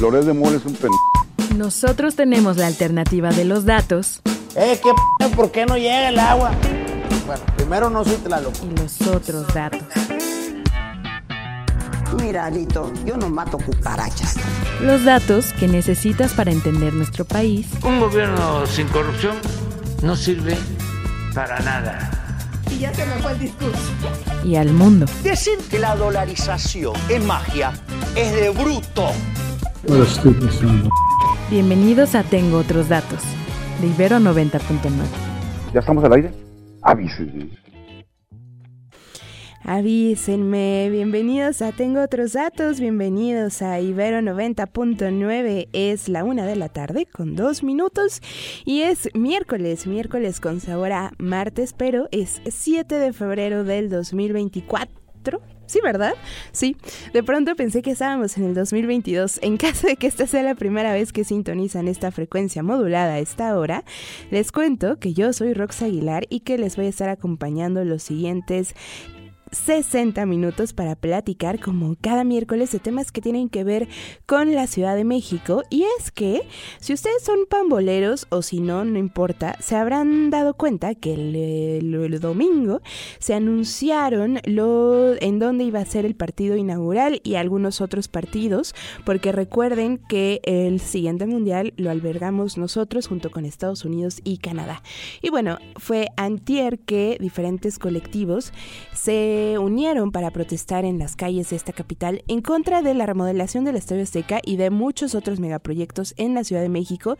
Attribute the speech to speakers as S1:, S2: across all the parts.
S1: Loret de Mola es un pen...
S2: Nosotros tenemos la alternativa de los datos.
S3: Eh, ¿qué p ¿Por qué no llega el agua? Bueno, primero no soy Tlaloc.
S2: Y los otros datos.
S4: Mira, Alito, yo no mato cucarachas.
S2: Los datos que necesitas para entender nuestro país.
S5: Un gobierno sin corrupción no sirve para nada.
S4: Y ya se me fue el discurso.
S2: Y al mundo.
S6: Decir que la dolarización es magia es de bruto.
S2: Bienvenidos a Tengo Otros Datos, de Ibero 90.9.
S1: ¿Ya estamos al aire? Avísenme.
S7: Avísenme, bienvenidos a Tengo Otros Datos, bienvenidos a Ibero 90.9, es la una de la tarde con dos minutos y es miércoles, miércoles con sabor a martes, pero es 7 de febrero del 2024. Sí, ¿verdad? Sí. De pronto pensé que estábamos en el 2022. En caso de que esta sea la primera vez que sintonizan esta frecuencia modulada a esta hora, les cuento que yo soy Rox Aguilar y que les voy a estar acompañando los siguientes 60 minutos para platicar como cada miércoles de temas que tienen que ver con la Ciudad de México y es que si ustedes son pamboleros o si no, no importa, se habrán dado cuenta que el, domingo se anunciaron lo en dónde iba a ser el partido inaugural y algunos otros partidos porque recuerden que el siguiente mundial lo albergamos nosotros junto con Estados Unidos y Canadá. Y bueno, fue antier que diferentes colectivos se unieron para protestar en las calles de esta capital en contra de la remodelación del Estadio Azteca y de muchos otros megaproyectos en la Ciudad de México,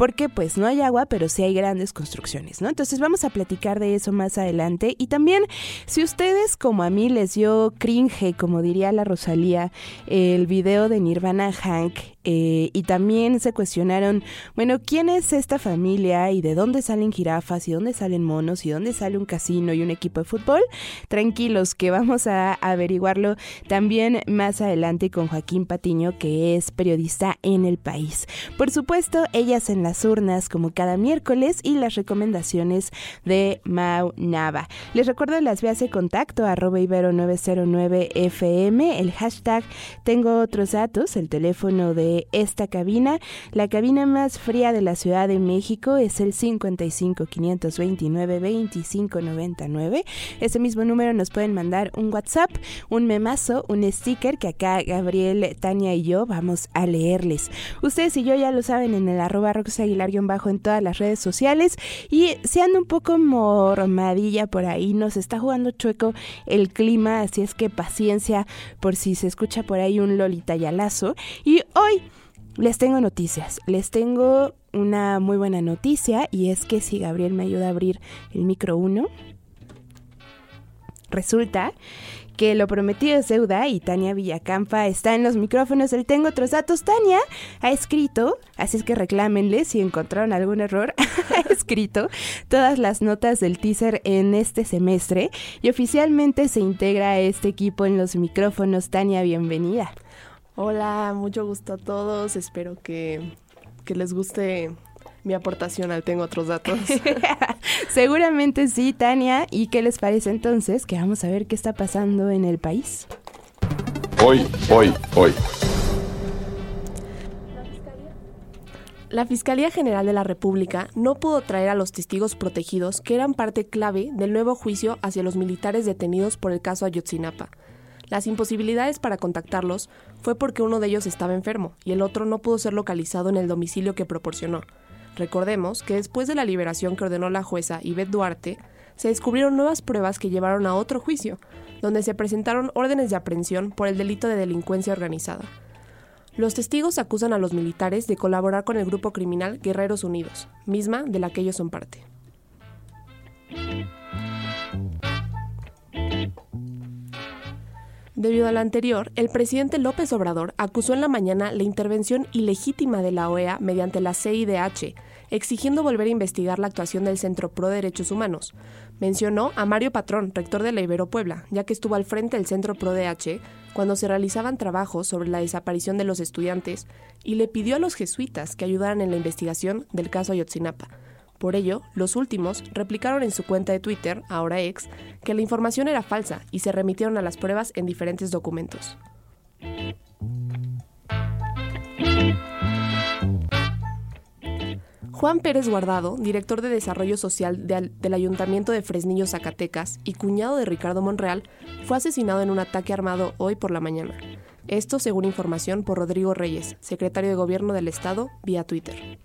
S7: porque pues no hay agua, pero sí hay grandes construcciones, ¿no? Entonces vamos a platicar de eso más adelante y también si ustedes como a mí les dio cringe, como diría la Rosalía, el video de Nirvana Hank eh, y también se cuestionaron, bueno, ¿quién es esta familia y de dónde salen jirafas y dónde salen monos y dónde sale un casino y un equipo de fútbol? Tranquilos, que vamos a averiguarlo también más adelante con Joaquín Patiño, que es periodista en el país. Por supuesto, ellas en las urnas como cada miércoles y las recomendaciones de Mau Nava. Les recuerdo las vías de contacto arroba ibero 909 FM, el hashtag tengo otros datos, el teléfono de esta cabina. La cabina más fría de la Ciudad de México es el 55 529 25 99. Ese mismo número nos pueden mandar un WhatsApp, un memazo, un sticker que acá Gabriel, Tania y yo vamos a leerles. Ustedes y yo ya lo saben en el arroba Rox Aguilar-bajo en todas las redes sociales y se anda un poco mormadilla por ahí, nos está jugando chueco el clima, así es que paciencia por si se escucha por ahí un Lolita Yalazo. Y hoy les tengo noticias, les tengo una muy buena noticia y es que si Gabriel me ayuda a abrir el micro 1, resulta que lo prometido es deuda y Tania Villacampa está en los micrófonos del Tengo Otros Datos. Tania ha escrito, así es que reclámenle si encontraron algún error, ha escrito todas las notas del teaser en este semestre y oficialmente se integra a este equipo en los micrófonos. Tania, bienvenida.
S8: Hola, mucho gusto a todos. Espero que, que les guste mi aportación al Tengo Otros Datos.
S7: Seguramente sí, Tania. ¿Y qué les parece entonces? Que vamos a ver qué está pasando en el país.
S1: Hoy, hoy, hoy.
S8: La Fiscalía General de la República no pudo traer a los testigos protegidos que eran parte clave del nuevo juicio hacia los militares detenidos por el caso Ayotzinapa. Las imposibilidades para contactarlos fue porque uno de ellos estaba enfermo y el otro no pudo ser localizado en el domicilio que proporcionó. Recordemos que después de la liberación que ordenó la jueza Ivette Duarte, se descubrieron nuevas pruebas que llevaron a otro juicio, donde se presentaron órdenes de aprehensión por el delito de delincuencia organizada. Los testigos acusan a los militares de colaborar con el grupo criminal Guerreros Unidos, misma de la que ellos son parte. Debido a lo anterior, el presidente López Obrador acusó en la mañana la intervención ilegítima de la OEA mediante la CIDH, exigiendo volver a investigar la actuación del Centro Pro Derechos Humanos. Mencionó a Mario Patrón, rector de la Ibero Puebla, ya que estuvo al frente del Centro Pro DH cuando se realizaban trabajos sobre la desaparición de los estudiantes y le pidió a los jesuitas que ayudaran en la investigación del caso Ayotzinapa. Por ello, los últimos replicaron en su cuenta de Twitter, ahora ex, que la información era falsa y se remitieron a las pruebas en diferentes documentos. Juan Pérez Guardado, director de Desarrollo Social del Ayuntamiento de Fresnillo, Zacatecas, y cuñado de Ricardo Monreal, fue asesinado en un ataque armado hoy por la mañana. Esto según información por Rodrigo Reyes, secretario de Gobierno del Estado, vía Twitter.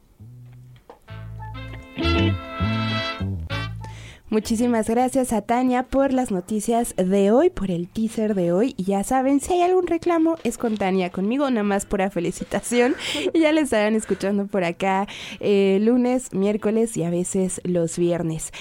S7: Muchísimas gracias a Tania por las noticias de hoy, por el teaser de hoy. Y ya saben, si hay algún reclamo, es con Tania, conmigo, nada más pura felicitación. Y ya le estarán escuchando por acá eh, lunes, miércoles y a veces los viernes.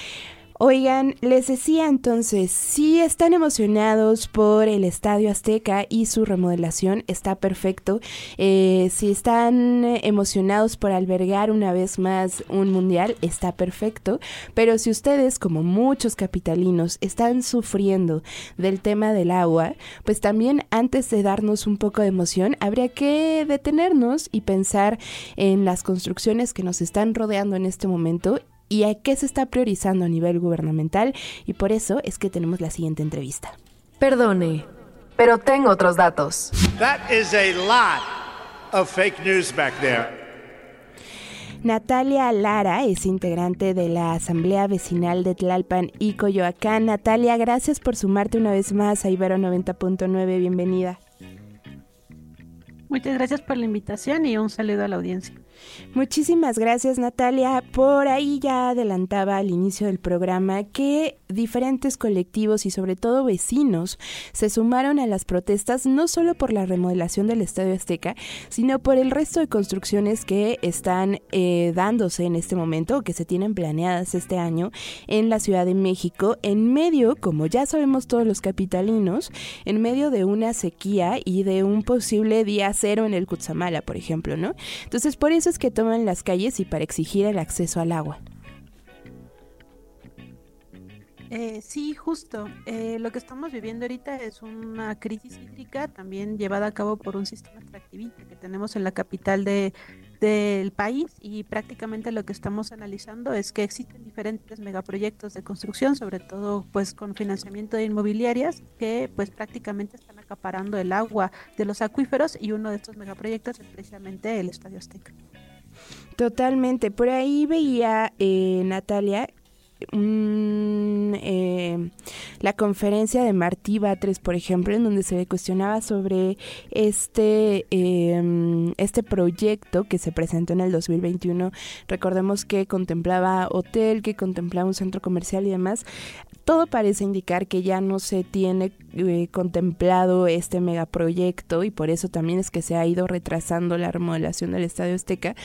S7: Oigan, les decía entonces, si están emocionados por el Estadio Azteca y su remodelación, está perfecto. Eh, si están emocionados por albergar una vez más un mundial, está perfecto. Pero si ustedes, como muchos capitalinos, están sufriendo del tema del agua, pues también antes de darnos un poco de emoción, habría que detenernos y pensar en las construcciones que nos están rodeando en este momento y a qué se está priorizando a nivel gubernamental y por eso es que tenemos la siguiente entrevista.
S9: Perdone, pero tengo otros datos.
S10: That is a lot of fake news back there.
S7: Natalia Lara es integrante de la Asamblea Vecinal de Tlalpan y Coyoacán. Natalia, gracias por sumarte una vez más a Ibero 90.9. Bienvenida.
S11: Muchas gracias por la invitación y un saludo a la audiencia.
S7: Muchísimas gracias Natalia. Por ahí ya adelantaba al inicio del programa que diferentes colectivos y sobre todo vecinos se sumaron a las protestas no solo por la remodelación del Estadio Azteca, sino por el resto de construcciones que están eh, dándose en este momento o que se tienen planeadas este año en la Ciudad de México, en medio, como ya sabemos todos los capitalinos, en medio de una sequía y de un posible día cero en el Cutzamala, por ejemplo, ¿no? Entonces, por eso es que toman las calles y para exigir el acceso al agua.
S11: Eh, sí, justo. Eh, lo que estamos viviendo ahorita es una crisis hídrica también llevada a cabo por un sistema extractivista que tenemos en la capital de, del país y prácticamente lo que estamos analizando es que existen diferentes megaproyectos de construcción, sobre todo pues con financiamiento de inmobiliarias que pues prácticamente están acaparando el agua de los acuíferos y uno de estos megaproyectos es precisamente el Estadio Azteca.
S7: Totalmente. Por ahí veía eh, Natalia eh, la conferencia de Martí Batres, por ejemplo, en donde se le cuestionaba sobre este, em, este proyecto que se presentó en el 2021. Recordemos que contemplaba hotel, que contemplaba un centro comercial y demás todo parece indicar que ya no se tiene eh, contemplado este megaproyecto y por eso también es que se ha ido retrasando la remodelación del Estadio Azteca.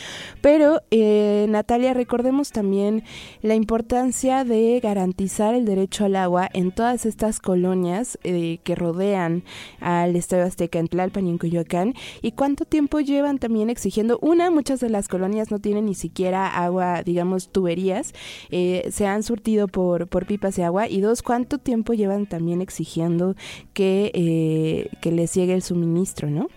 S7: Pero, eh, Natalia, recordemos también la importancia de garantizar el derecho al agua en todas estas colonias eh, que rodean al Estadio Azteca en Tlalpan y en Coyoacán y cuánto tiempo llevan también exigiendo. Una, muchas de las colonias no tienen ni siquiera agua, digamos, tuberías, se han surtido por, por pipas de agua y dos, ¿cuánto tiempo llevan también exigiendo que, eh, que les llegue el suministro, no?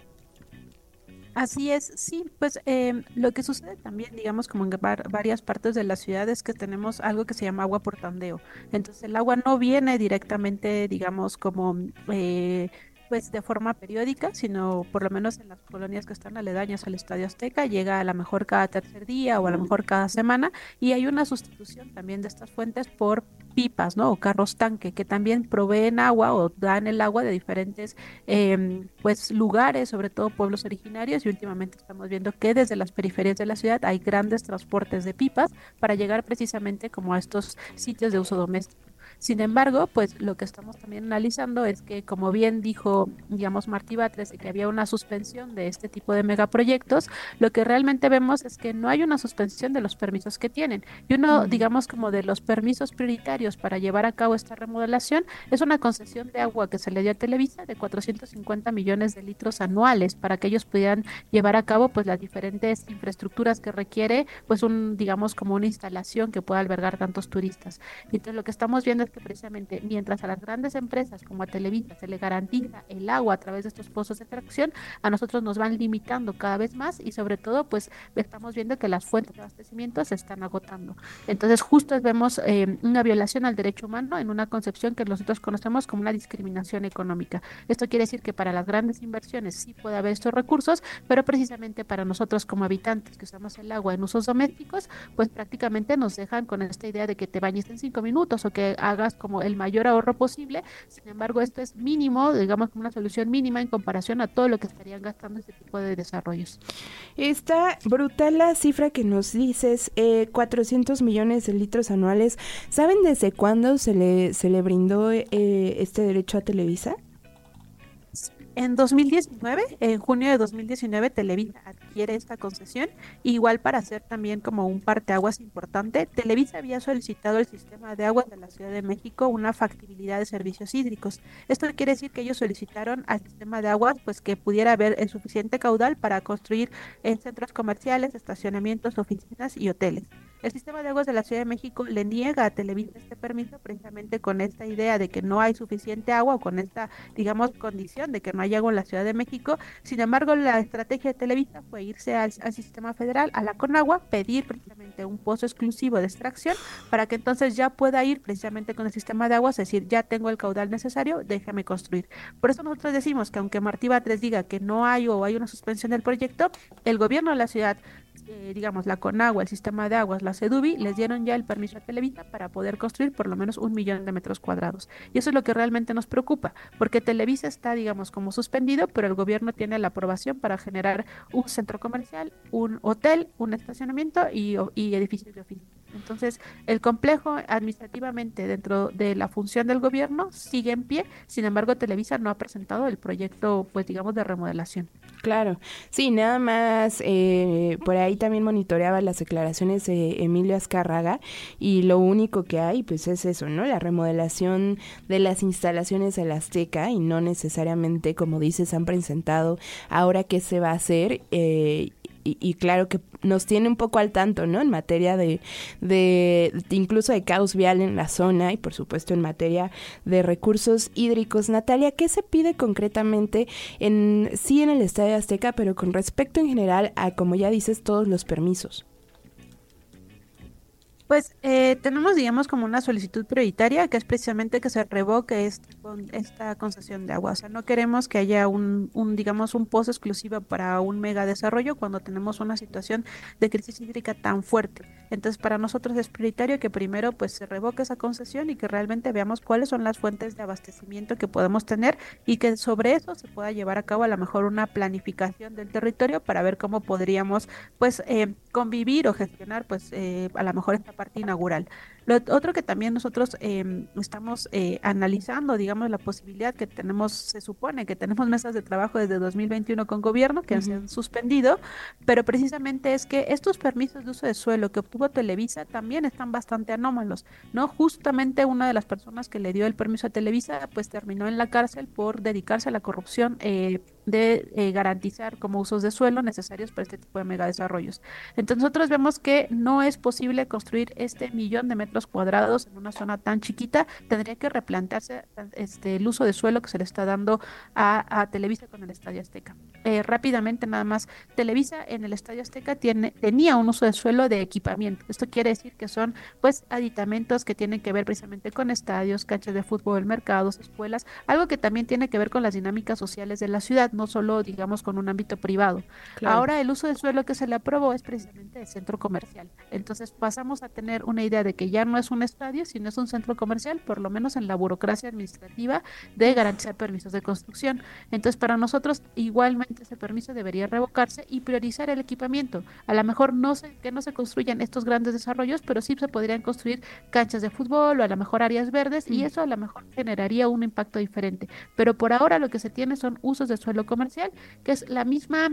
S11: Así es, sí, pues em, lo que sucede también, digamos, como en varias partes de la ciudad es que tenemos algo que se llama agua por tandeo. Entonces el agua no viene directamente, digamos, como... Eh, pues de forma periódica, sino por lo menos en las colonias que están aledañas al Estadio Azteca, llega a lo mejor cada tercer día o a lo mejor cada semana y hay una sustitución también de estas fuentes por pipas, ¿no? O carros tanque que también proveen agua o dan el agua de diferentes em, pues lugares, sobre todo pueblos originarios y últimamente estamos viendo que desde las periferias de la ciudad hay grandes transportes de pipas para llegar precisamente como a estos sitios de uso doméstico. Sin embargo, pues lo que estamos también analizando es que, como bien dijo, digamos, Martí Batres, que había una suspensión de este tipo de megaproyectos, lo que realmente vemos es que no hay una suspensión de los permisos que tienen. Y uno, digamos, como de los permisos prioritarios para llevar a cabo esta remodelación es una concesión de agua que se le dio a Televisa de 450 millones de litros anuales para que ellos pudieran llevar a cabo pues las diferentes infraestructuras que requiere pues un digamos como una instalación que pueda albergar tantos turistas. Entonces lo que estamos viendo es que precisamente mientras a las grandes empresas como a Televisa se le garantiza el agua a través de estos pozos de extracción, a nosotros nos van limitando cada vez más y sobre todo pues estamos viendo que las fuentes de abastecimiento se están agotando. Entonces justo vemos eh, una violación al derecho humano en una concepción que nosotros conocemos como una discriminación económica. Esto quiere decir que para las grandes inversiones sí puede haber estos recursos, pero precisamente para nosotros como habitantes que usamos el agua en usos domésticos, pues prácticamente nos dejan con esta idea de que te bañes en cinco minutos o que hagas como el mayor ahorro posible. Sin embargo, esto es mínimo, digamos como una solución mínima en comparación a todo lo que estarían gastando este tipo de desarrollos.
S7: Está brutal la cifra que nos dices, eh, 400 millones de litros anuales. ¿Saben desde cuándo se le, se le brindó eh, este derecho a Televisa?
S11: En 2019, en junio de 2019, Televisa adquiere esta concesión. Igual para hacer también como un parteaguas importante, Televisa había solicitado al sistema de aguas de la Ciudad de México una factibilidad de servicios hídricos. Esto quiere decir que ellos solicitaron al sistema de aguas pues que pudiera haber el suficiente caudal para construir en centros comerciales, estacionamientos, oficinas y hoteles. El sistema de aguas de la Ciudad de México le niega a Televisa este permiso precisamente con esta idea de que no hay suficiente agua o con esta, digamos, condición de que no hay agua en la Ciudad de México. Sin embargo, la estrategia de Televisa fue irse al, sistema federal, a la Conagua, pedir precisamente un pozo exclusivo de extracción para que entonces ya pueda ir precisamente con el sistema de aguas, es decir, ya tengo el caudal necesario, déjame construir. Por eso nosotros decimos que aunque Martí Batres diga que no hay o hay una suspensión del proyecto, el gobierno de la ciudad eh, digamos, la Conagua, el sistema de aguas, la CEDUBI, les dieron ya el permiso a Televisa para poder construir por lo menos un millón de metros cuadrados. Y eso es lo que realmente nos preocupa, porque Televisa está, digamos, como suspendido, pero el gobierno tiene la aprobación para generar un centro comercial, un hotel, un estacionamiento y, y edificios de oficina. Entonces, el complejo administrativamente dentro de la función del gobierno sigue en pie, sin embargo, Televisa no ha presentado el proyecto, pues digamos, de remodelación.
S7: Claro, sí, nada más, eh, por ahí también monitoreaba las declaraciones de Emilio Azcárraga y lo único que hay, pues es eso, ¿no? La remodelación de las instalaciones de la Azteca y no necesariamente, como dices, han presentado ahora qué se va a hacer eh, y, claro que nos tiene un poco al tanto, ¿no? En materia de, de, incluso de caos vial en la zona y por supuesto en materia de recursos hídricos. Natalia, ¿qué se pide concretamente en sí en el Estadio Azteca, pero con respecto en general a, como ya dices, todos los permisos?
S11: Pues eh, tenemos, digamos, como una solicitud prioritaria, que es precisamente que se revoque esta concesión de agua. O sea, no queremos que haya un, un, digamos, un pozo exclusivo para un mega desarrollo cuando tenemos una situación de crisis hídrica tan fuerte. Entonces, para nosotros es prioritario que primero, pues, se revoque esa concesión y que realmente veamos cuáles son las fuentes de abastecimiento que podemos tener y que sobre eso se pueda llevar a cabo a lo mejor una planificación del territorio para ver cómo podríamos, pues, eh, convivir o gestionar, pues, eh, a lo mejor esta parte inaugural. Lo otro que también nosotros em, estamos eh, analizando, digamos, la posibilidad que tenemos, se supone que tenemos mesas de trabajo desde 2021 con gobierno que se han suspendido, pero precisamente es que estos permisos de uso de suelo que obtuvo Televisa también están bastante anómalos, ¿no? Justamente una de las personas que le dio el permiso a Televisa, pues terminó en la cárcel por dedicarse a la corrupción eh, de eh, garantizar como usos de suelo necesarios para este tipo de megadesarrollos. Entonces nosotros vemos que no es posible construir este millón de metros los cuadrados en una zona tan chiquita, tendría que replantearse este, el uso de suelo que se le está dando a, Televisa con el Estadio Azteca. Eh, rápidamente nada más, Televisa en el Estadio Azteca tiene, tenía un uso de suelo de equipamiento. Esto quiere decir que son pues aditamentos que tienen que ver precisamente con estadios, canchas de fútbol, mercados, escuelas, algo que también tiene que ver con las dinámicas sociales de la ciudad, no solo digamos con un ámbito privado. Ahora el uso de suelo que se le aprobó es precisamente de centro comercial. Entonces pasamos a tener una idea de que ya no es un estadio, sino es un centro comercial, por lo menos en la burocracia administrativa de garantizar permisos de construcción. Entonces, para nosotros, igualmente ese permiso debería revocarse y priorizar el equipamiento. A lo mejor no sé que no se construyan estos grandes desarrollos, pero sí se podrían construir canchas de fútbol o a lo mejor áreas verdes y eso a lo mejor generaría un impacto diferente. Pero por ahora lo que se tiene son usos de suelo comercial, que es la misma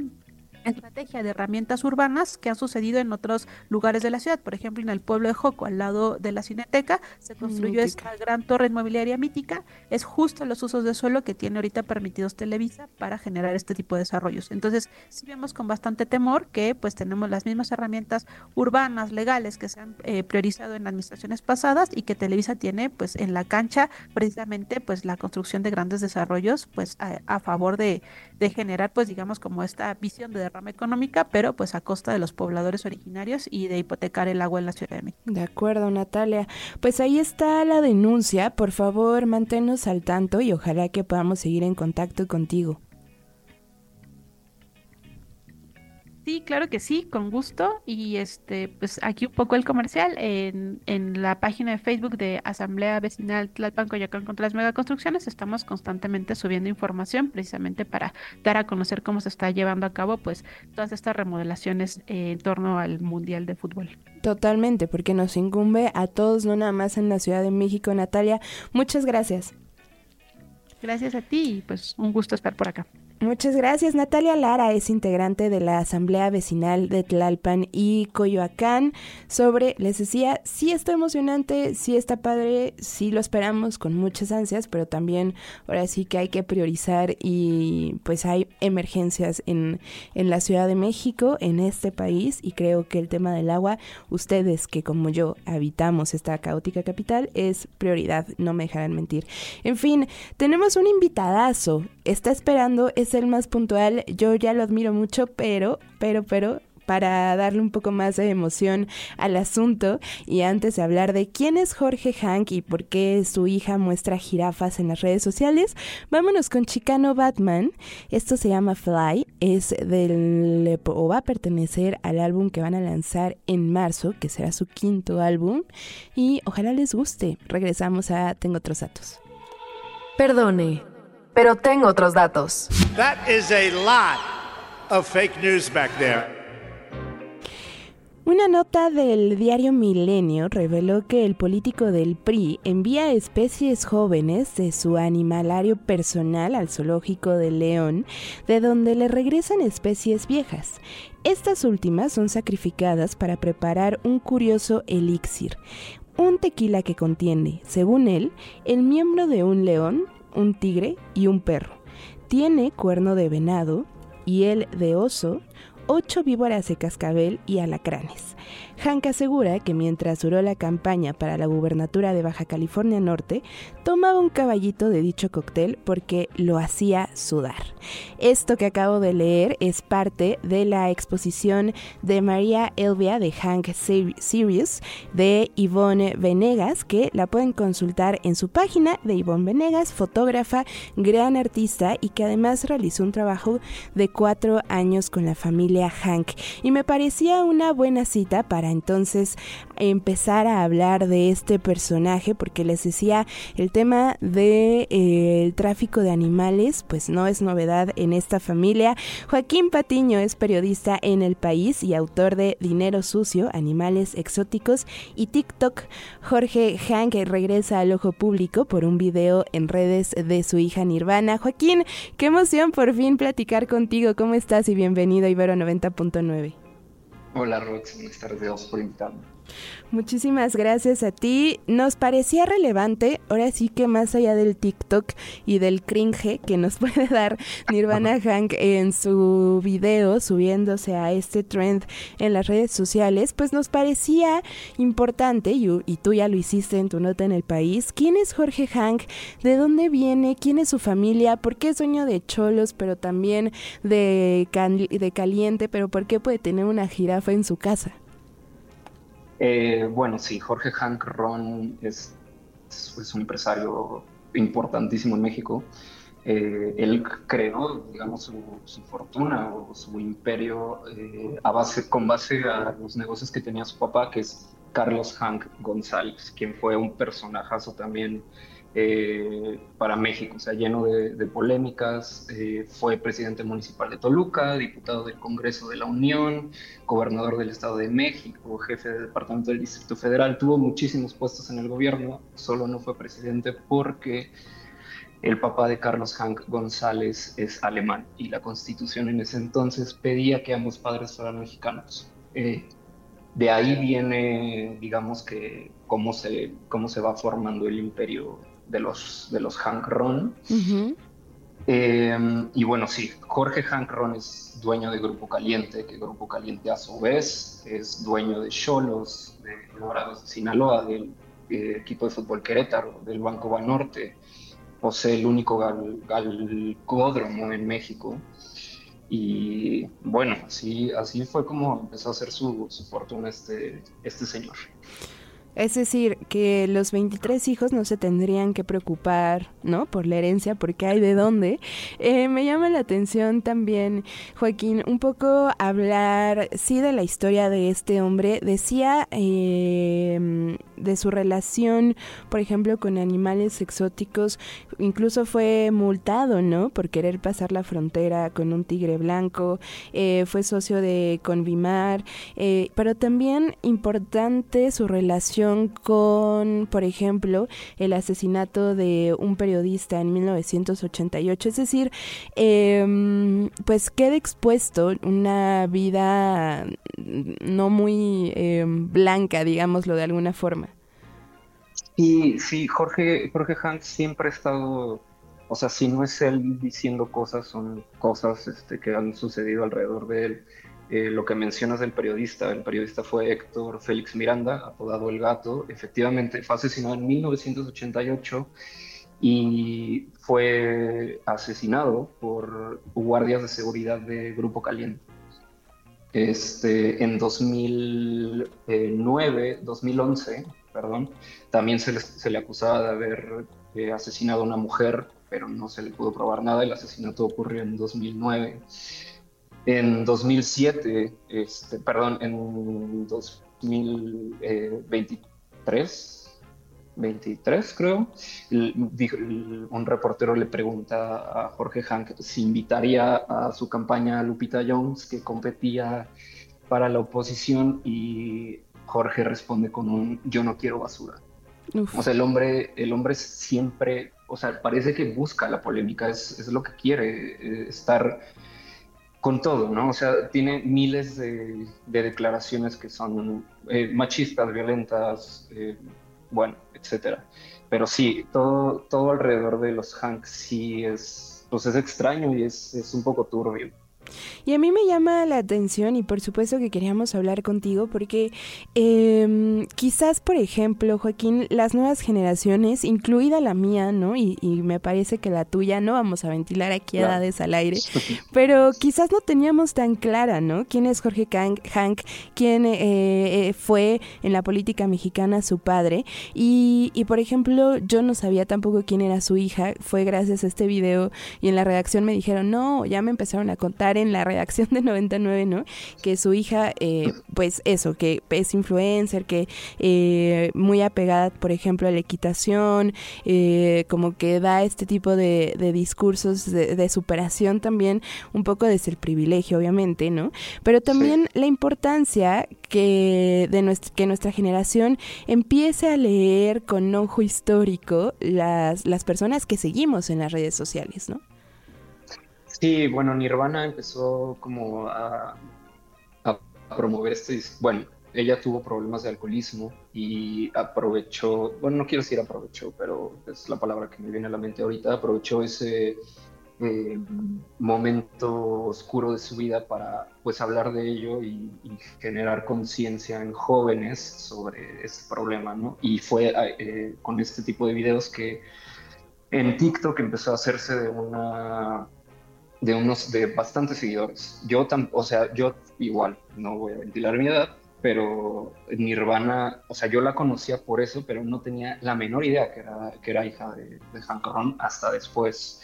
S11: estrategia de herramientas urbanas que han sucedido en otros lugares de la ciudad. Por ejemplo, en el pueblo de Joco, al lado de la Cineteca, se construyó esta gran torre inmobiliaria mítica. Es justo los usos de suelo que tiene ahorita permitidos Televisa para generar este tipo de desarrollos. Entonces, sí vemos con bastante temor que pues tenemos las mismas herramientas urbanas, legales que se han eh, priorizado en administraciones pasadas y que Televisa tiene pues en la cancha precisamente pues la construcción de grandes desarrollos pues a, favor de, de generar pues digamos como esta visión de rama económica, pero pues a costa de los pobladores originarios y de hipotecar el agua en la Ciudad de México.
S7: De acuerdo, Natalia. Pues ahí está la denuncia. Por favor, manténnos al tanto y ojalá que podamos seguir en contacto contigo.
S11: Sí, claro que sí, con gusto. Y este, pues aquí un poco el comercial en, en la página de Facebook de Asamblea Vecinal Tlalpan Coyoacán contra las megaconstrucciones. Estamos constantemente subiendo información precisamente para dar a conocer cómo se está llevando a cabo pues todas estas remodelaciones en torno al Mundial de Fútbol.
S7: Totalmente, porque nos incumbe a todos, no nada más en la Ciudad de México. Natalia, muchas gracias.
S11: Gracias a ti y pues un gusto estar por acá.
S7: Muchas gracias. Natalia Lara es integrante de la Asamblea Vecinal de Tlalpan y Coyoacán. Sobre, les decía, sí está emocionante, sí está padre, sí lo esperamos con muchas ansias, pero también ahora sí que hay que priorizar y pues hay emergencias en, en la Ciudad de México, en este país, y creo que el tema del agua, ustedes que como yo habitamos esta caótica capital, es prioridad, no me dejarán mentir. En fin, tenemos un invitadazo, está esperando el más puntual, yo ya lo admiro mucho, pero, pero, pero, para darle un poco más de emoción al asunto y antes de hablar de quién es Jorge Hank y por qué su hija muestra jirafas en las redes sociales, vámonos con Chicano Batman. Esto se llama Fly, es del o va a pertenecer al álbum que van a lanzar en marzo, que será su quinto álbum y ojalá les guste. Regresamos a Tengo otros datos.
S9: Perdone, pero tengo otros datos.
S10: That is a lot of fake news back there.
S7: Una nota del diario Milenio reveló que el político del PRI envía especies jóvenes de su animalario personal al zoológico de León, de donde le regresan especies viejas. Estas últimas son sacrificadas para preparar un curioso elixir, un tequila que contiene, según él, el miembro de un león, un tigre y un perro. Tiene cuerno de venado, y el de oso, ocho víboras de cascabel y alacranes. Hank asegura que mientras duró la campaña para la gubernatura de Baja California Norte, tomaba un caballito de dicho cóctel porque lo hacía sudar. Esto que acabo de leer es parte de la exposición de María Elvia de Hank Series de Yvonne Venegas, que la pueden consultar en su página de Yvonne Venegas, fotógrafa, gran artista y que además realizó un trabajo de cuatro años con la familia Hank. Y me parecía una buena cita para entonces empezar a hablar de este personaje porque les decía el tema de, eh, el tráfico de animales pues no es novedad en esta familia. Joaquín Patiño es periodista en El País y autor de Dinero Sucio, Animales Exóticos y TikTok. Jorge Hank regresa al ojo público por un video en redes de su hija Nirvana. Joaquín, qué emoción por fin platicar contigo. ¿Cómo estás? Y bienvenido a Ibero 90.9.
S12: Hola Rox, buenas tardes, por invitarme.
S7: Muchísimas gracias a ti. Nos parecía relevante, ahora sí que más allá del TikTok y del cringe que nos puede dar Nirvana Hank en su video subiéndose a este trend en las redes sociales, pues nos parecía importante, y, y tú ya lo hiciste en tu nota en el país, ¿quién es Jorge Hank? ¿De dónde viene? ¿Quién es su familia? ¿Por qué es dueño de cholos, pero también de, de caliente? ¿Pero por qué puede tener una jirafa en su casa?
S12: Eh, bueno, sí, Jorge Hank Ron es, es, un empresario importantísimo en México. Eh, él creó, digamos, su, fortuna o su imperio eh, a base, con base a los negocios que tenía su papá, que es Carlos Hank González, quien fue un personajazo también eh, para México, o sea, lleno de, polémicas. Eh, fue presidente municipal de Toluca, diputado del Congreso de la Unión, gobernador del Estado de México, jefe de departamento del Distrito Federal. Tuvo muchísimos puestos en el gobierno, solo no fue presidente porque El papá de Carlos Hank González es alemán y la constitución en ese entonces pedía que ambos padres fueran mexicanos. Eh, de ahí viene, digamos que, cómo se, cómo se va formando el imperio de los, de los Hank Ron. Em, y bueno, sí, Jorge Hank Ron es dueño de Grupo Caliente, que Grupo Caliente a su vez es dueño de Cholos, de Dorados de Sinaloa, del eh, equipo de fútbol Querétaro, del Banco Banorte, posee el único galgódromo en México. Y bueno, así, así fue como empezó a hacer su, su fortuna este, este señor.
S7: Es decir, que los 23 hijos no se tendrían que preocupar, ¿no? Por la herencia, porque hay de dónde. Eh, me llama la atención también, Joaquín, un poco hablar, sí, de la historia de este hombre. Decía eh, de su relación, por ejemplo, con animales exóticos. Incluso fue multado, ¿no? Por querer pasar la frontera con un tigre blanco. Eh, fue socio de Convimar. pero también importante su relación con, por ejemplo, el asesinato de un periodista en 1988. Es decir, eh, pues queda expuesto una vida no muy eh, blanca, digámoslo de alguna forma.
S12: Y sí, Jorge, Jorge Hank siempre ha estado, o sea, si no es él diciendo cosas, son cosas este, que han sucedido alrededor de él. Eh, lo que mencionas del periodista, el periodista fue Héctor Félix Miranda, apodado El Gato, efectivamente fue asesinado en 1988 y fue asesinado por guardias de seguridad de Grupo Caliente. Este, en 2009, 2011, perdón, también se le, se le acusaba de haber eh, asesinado a una mujer, pero no se le pudo probar nada. El asesinato ocurrió en 2009. En 2007, este, perdón, en 2023, 23 creo, un reportero le pregunta a Jorge Hank si invitaría a su campaña a Lupita Jones, que competía para la oposición, y Jorge responde con un yo no quiero basura. O sea, el hombre, el hombre siempre, o sea, parece que busca la polémica, es, es lo que quiere, eh, estar con todo, ¿no? O sea, tiene miles de, declaraciones que son eh, machistas, violentas, eh, bueno, etcétera. Pero sí, todo, todo alrededor de los Hanks sí es, pues es extraño y es, es un poco turbio.
S7: Y a mí me llama la atención y por supuesto que queríamos hablar contigo porque em, quizás, por ejemplo, Joaquín, las nuevas generaciones, incluida la mía, ¿no? Y, me parece que la tuya, no vamos a ventilar aquí edades al aire, pero quizás no teníamos tan clara, ¿no? ¿Quién es Jorge Hank? ¿Quién eh, eh, fue en la política mexicana su padre? Y, y, por ejemplo, yo no sabía tampoco quién era su hija, fue gracias a este video y en la redacción me dijeron, no, ya me empezaron a contar en la redacción de 99, ¿no? Que su hija, eh, pues eso, que es influencer, que eh, muy apegada, por ejemplo, a la equitación, eh, como que da este tipo de, discursos de, superación también, un poco desde el privilegio, obviamente, ¿no? Pero también la importancia que, de nuestra, que nuestra generación empiece a leer con ojo histórico las, las personas que seguimos en las redes sociales, ¿no?
S12: Sí, bueno, Nirvana empezó como a, promover este, bueno, ella tuvo problemas de alcoholismo y aprovechó, bueno, no quiero decir aprovechó, pero es la palabra que me viene a la mente ahorita, aprovechó ese eh, momento oscuro de su vida para pues hablar de ello y, generar conciencia en jóvenes sobre este problema, ¿no? Y fue eh, con este tipo de videos que en TikTok empezó a hacerse de una de unos, de bastantes seguidores. Yo, o sea, yo igual, no voy a ventilar mi edad, pero Nirvana, o sea, yo la conocía por eso, pero no tenía la menor idea que era, que era hija de, de Hank Ron hasta después.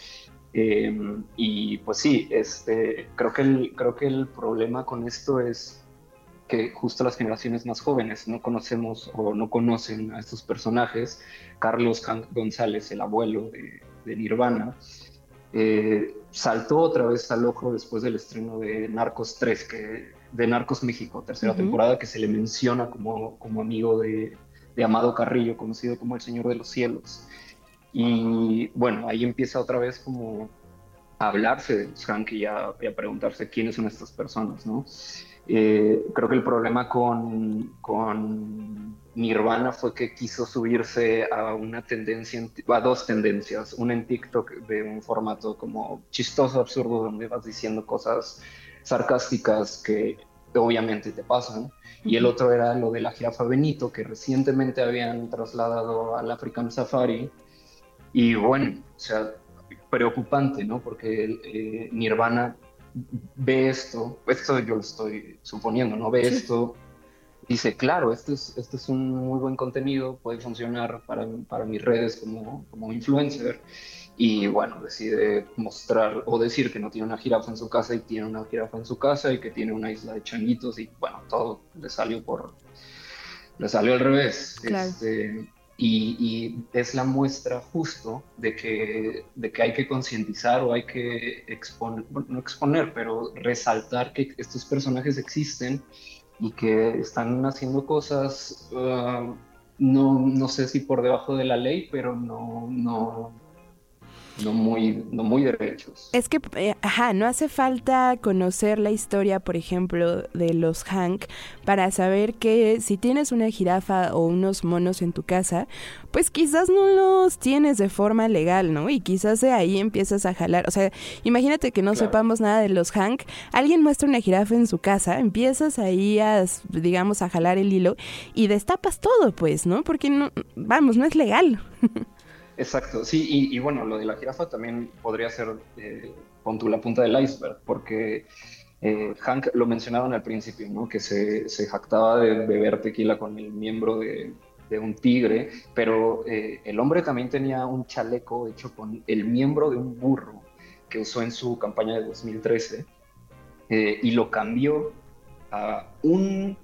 S12: Em, y pues sí, este, creo, que el, creo que el problema con esto es que justo las generaciones más jóvenes no conocemos o no conocen a estos personajes. Carlos González, el abuelo de, de Nirvana, eh, saltó otra vez al ojo después del estreno de Narcos 3, que, de Narcos México, tercera temporada, que se le menciona como, como amigo de, Amado Carrillo, conocido como el Señor de los Cielos. Y bueno, ahí empieza otra vez como a hablarse de Hank y a, y a preguntarse quiénes son estas personas, ¿no? Eh, creo que el problema con, con, Nirvana fue que quiso subirse a una tendencia, a dos tendencias, una en TikTok de un formato como chistoso, absurdo, donde vas diciendo cosas sarcásticas que obviamente te pasan, y el otro era lo de la jirafa Benito, que recientemente habían trasladado al African Safari, y bueno, o sea, preocupante, ¿no? Porque eh, Nirvana ve esto, esto yo lo estoy suponiendo, ¿no? Ve esto, dice, claro, este es, este es un muy buen contenido, puede funcionar para, para mis redes como, como influencer. Y bueno, decide mostrar o decir que no tiene una jirafa en su casa y tiene una jirafa en su casa y que tiene una isla de changuitos y bueno, todo le salió por... Le salió al revés. Este, y, es la muestra justo de que, de que hay que concientizar o hay que exponer, no exponer, pero resaltar que estos personajes existen y que están haciendo cosas, uh, no, no sé si por debajo de la ley, pero no, no, no muy, no muy derechos.
S7: Es que, eh, ajá, no hace falta conocer la historia, por ejemplo, de los Hank para saber que si tienes una jirafa o unos monos en tu casa, pues quizás no los tienes de forma legal, ¿no? Y quizás de ahí empiezas a jalar. O sea, imagínate que no sepamos nada de los Hank, alguien muestra una jirafa en su casa, empiezas ahí a, digamos, a jalar el hilo y destapas todo, pues, ¿no? Porque no, vamos, no es legal.
S12: Exacto, sí, y, bueno, lo de la jirafa también podría ser, eh, con tu la punta del iceberg, porque eh, Hank lo mencionaban al principio, ¿no? Que se, se, jactaba de beber tequila con el miembro de, de un tigre, pero eh, el hombre también tenía un chaleco hecho con el miembro de un burro que usó en su campaña de 2013 eh, y lo cambió a un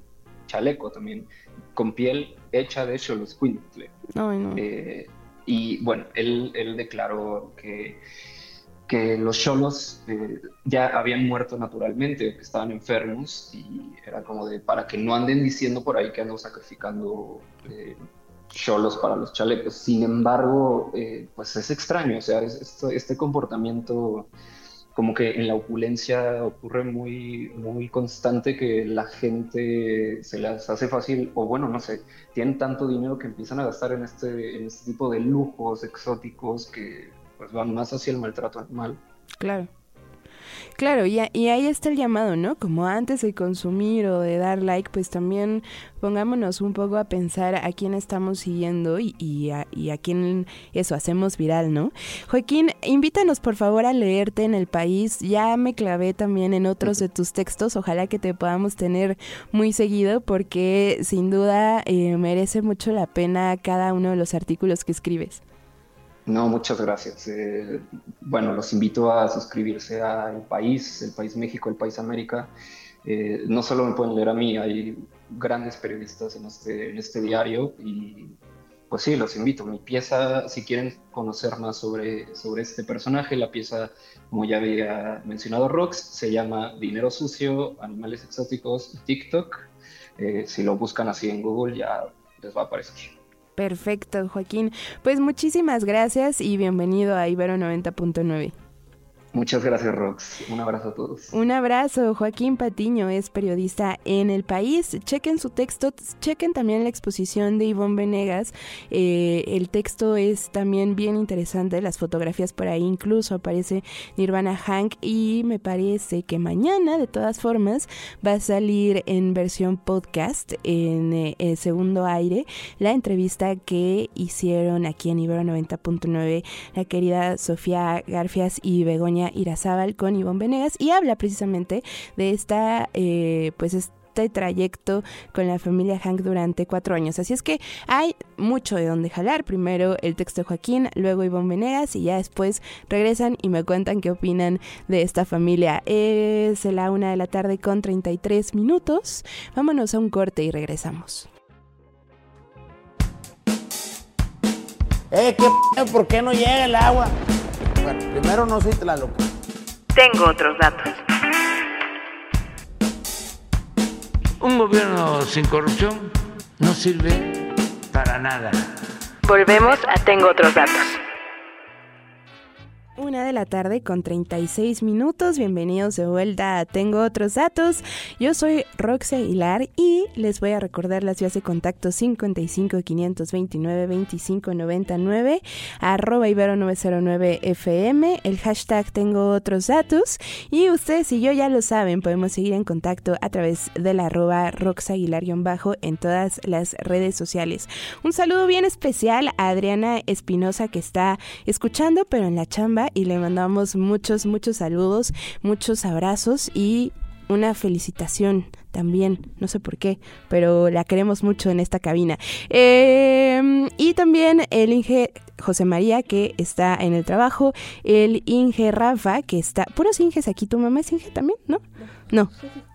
S12: chaleco también con piel hecha de Xoloscuintle.
S7: No, no.
S12: Y bueno, él, declaró que, que los cholos eh, ya habían muerto naturalmente, que estaban enfermos, y era como de para que no anden diciendo por ahí que andan sacrificando eh, cholos para los chalecos. Sin embargo, eh, pues es extraño, o sea, este comportamiento como que en la opulencia ocurre muy, muy constante que la gente se les hace fácil, o bueno, no sé, tienen tanto dinero que empiezan a gastar en este, en este tipo de lujos exóticos que pues van más hacia el maltrato animal.
S7: Claro. Claro, y, y, ahí está el llamado, ¿no? Como antes de consumir o de dar like, pues también pongámonos un poco a pensar a quién estamos siguiendo y, y, a, y a quién eso hacemos viral, ¿no? Joaquín, invítanos por favor a leerte en el país. Ya me clavé también en otros de tus textos. Ojalá que te podamos tener muy seguido porque sin duda eh, merece mucho la pena cada uno de los artículos que escribes.
S12: No, muchas gracias. Eh, bueno, los invito a suscribirse a El País, El País México, El País América. Eh, no solo me pueden leer a mí, hay grandes periodistas en este, en este diario y pues sí, los invito. Mi pieza, si quieren conocer más sobre, este personaje, la pieza, como ya había mencionado Rox, se llama Dinero Sucio, Animales Exóticos TikTok. Eh, si lo buscan así en Google ya les va a aparecer.
S7: Perfecto, Joaquín. Pues muchísimas gracias y bienvenido a Ibero 90.9.
S12: Muchas gracias, Rox. Un abrazo a todos.
S7: Un abrazo. Joaquín Patiño es periodista en El País. Chequen su texto, chequen también la exposición de Ivonne Venegas. Eh, el texto es también bien interesante, las fotografías por ahí incluso aparece Nirvana Hank y me parece que mañana, de todas formas, va a salir en versión podcast, en eh, el segundo aire, la entrevista que hicieron aquí en Ibero 90.9 la querida Sofía Garfias y Begoña Irazábal con Ivonne Venegas y habla precisamente de esta, eh, pues este trayecto con la familia Hank durante cuatro años. Así es que hay mucho de donde jalar. Primero el texto de Joaquín, luego Ivonne Venegas y ya después regresan y me cuentan qué opinan de esta familia. Es la una de la tarde con 33 minutos. Vámonos a un corte y regresamos.
S3: Eh, ¿qué ¿por qué no llega el agua? Bueno, primero no soy Tlaloc.
S9: Tengo otros datos.
S5: Un gobierno sin corrupción no sirve para nada.
S9: Volvemos a Tengo otros datos.
S7: Una de la tarde con 36 minutos. Bienvenidos de vuelta Tengo otros datos. Yo soy Roxy Aguilar y les voy a recordar las vías de contacto 55 529 25 99 arroba ibero 909 FM, el hashtag Tengo otros datos y ustedes y yo ya lo saben, podemos seguir en contacto a través de la arroba Roxy Aguilar-bajo en todas las redes sociales. Un saludo bien especial a Adriana Espinosa que está escuchando pero en la chamba y le mandamos muchos, muchos saludos, muchos abrazos y una felicitación también, no sé por qué, pero la queremos mucho en esta cabina. Em, y también el Inge José María, que está en el trabajo, el Inge Rafa, que está... ¿Puros Inges aquí? ¿Tu mamá es Inge también? ¿No? No.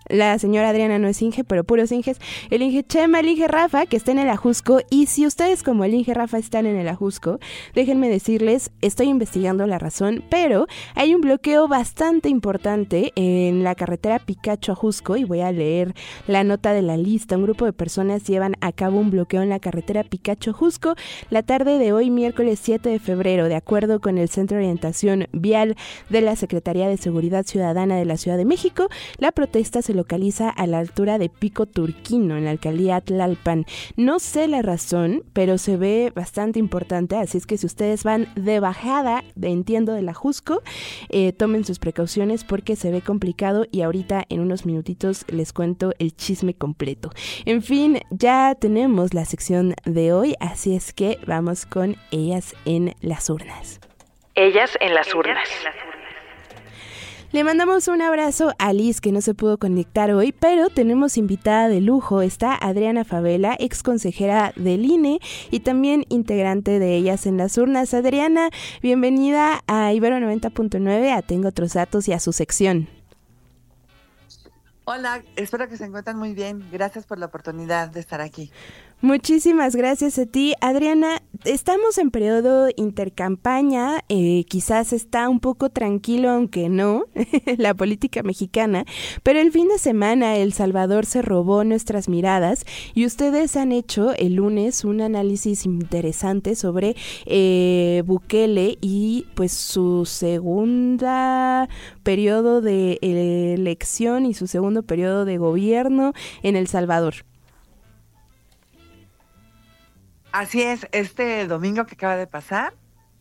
S7: La señora Adriana no es Inge, pero puros Inges. El Inge Chema, el Inge Rafa, que está en el Ajusco. Y si ustedes como el Inge Rafa están en el Ajusco, déjenme decirles, estoy investigando la razón, pero hay un bloqueo bastante importante en la carretera Picacho Ajusco y voy a leer la nota de la lista. Un grupo de personas llevan a cabo un bloqueo en la carretera Picacho Ajusco la tarde de hoy, miércoles 7 de febrero, de acuerdo con el Centro de Orientación Vial de la Secretaría de Seguridad Ciudadana de la Ciudad de México. La protesta se localiza a la altura de Pico Turquino, en la alcaldía Tlalpan. No sé la razón, pero se ve bastante importante, así es que si ustedes van de bajada, de entiendo de la Jusco, eh, tomen sus precauciones porque se ve complicado y ahorita en unos minutitos les cuento el chisme completo. En fin, ya tenemos la sección de hoy, así es que vamos con ellas en las urnas.
S9: Ellas en las urnas.
S7: Le mandamos un abrazo a Liz que no se pudo conectar hoy, pero tenemos invitada de lujo. Está Adriana Favela, ex consejera del INE y también integrante de ellas en las urnas. Adriana, bienvenida a Ibero 90.9, a Tengo otros datos y a su sección.
S13: Hola, espero que se encuentren muy bien. Gracias por la oportunidad de estar aquí.
S7: Muchísimas gracias a ti, Adriana. Estamos en periodo intercampaña, eh, quizás está un poco tranquilo, aunque no, la política mexicana, pero el fin de semana El Salvador se robó nuestras miradas y ustedes han hecho el lunes un análisis interesante sobre eh, Bukele y pues su segunda periodo de elección y su segundo periodo de gobierno en El Salvador.
S13: Así es, este domingo que acaba de pasar,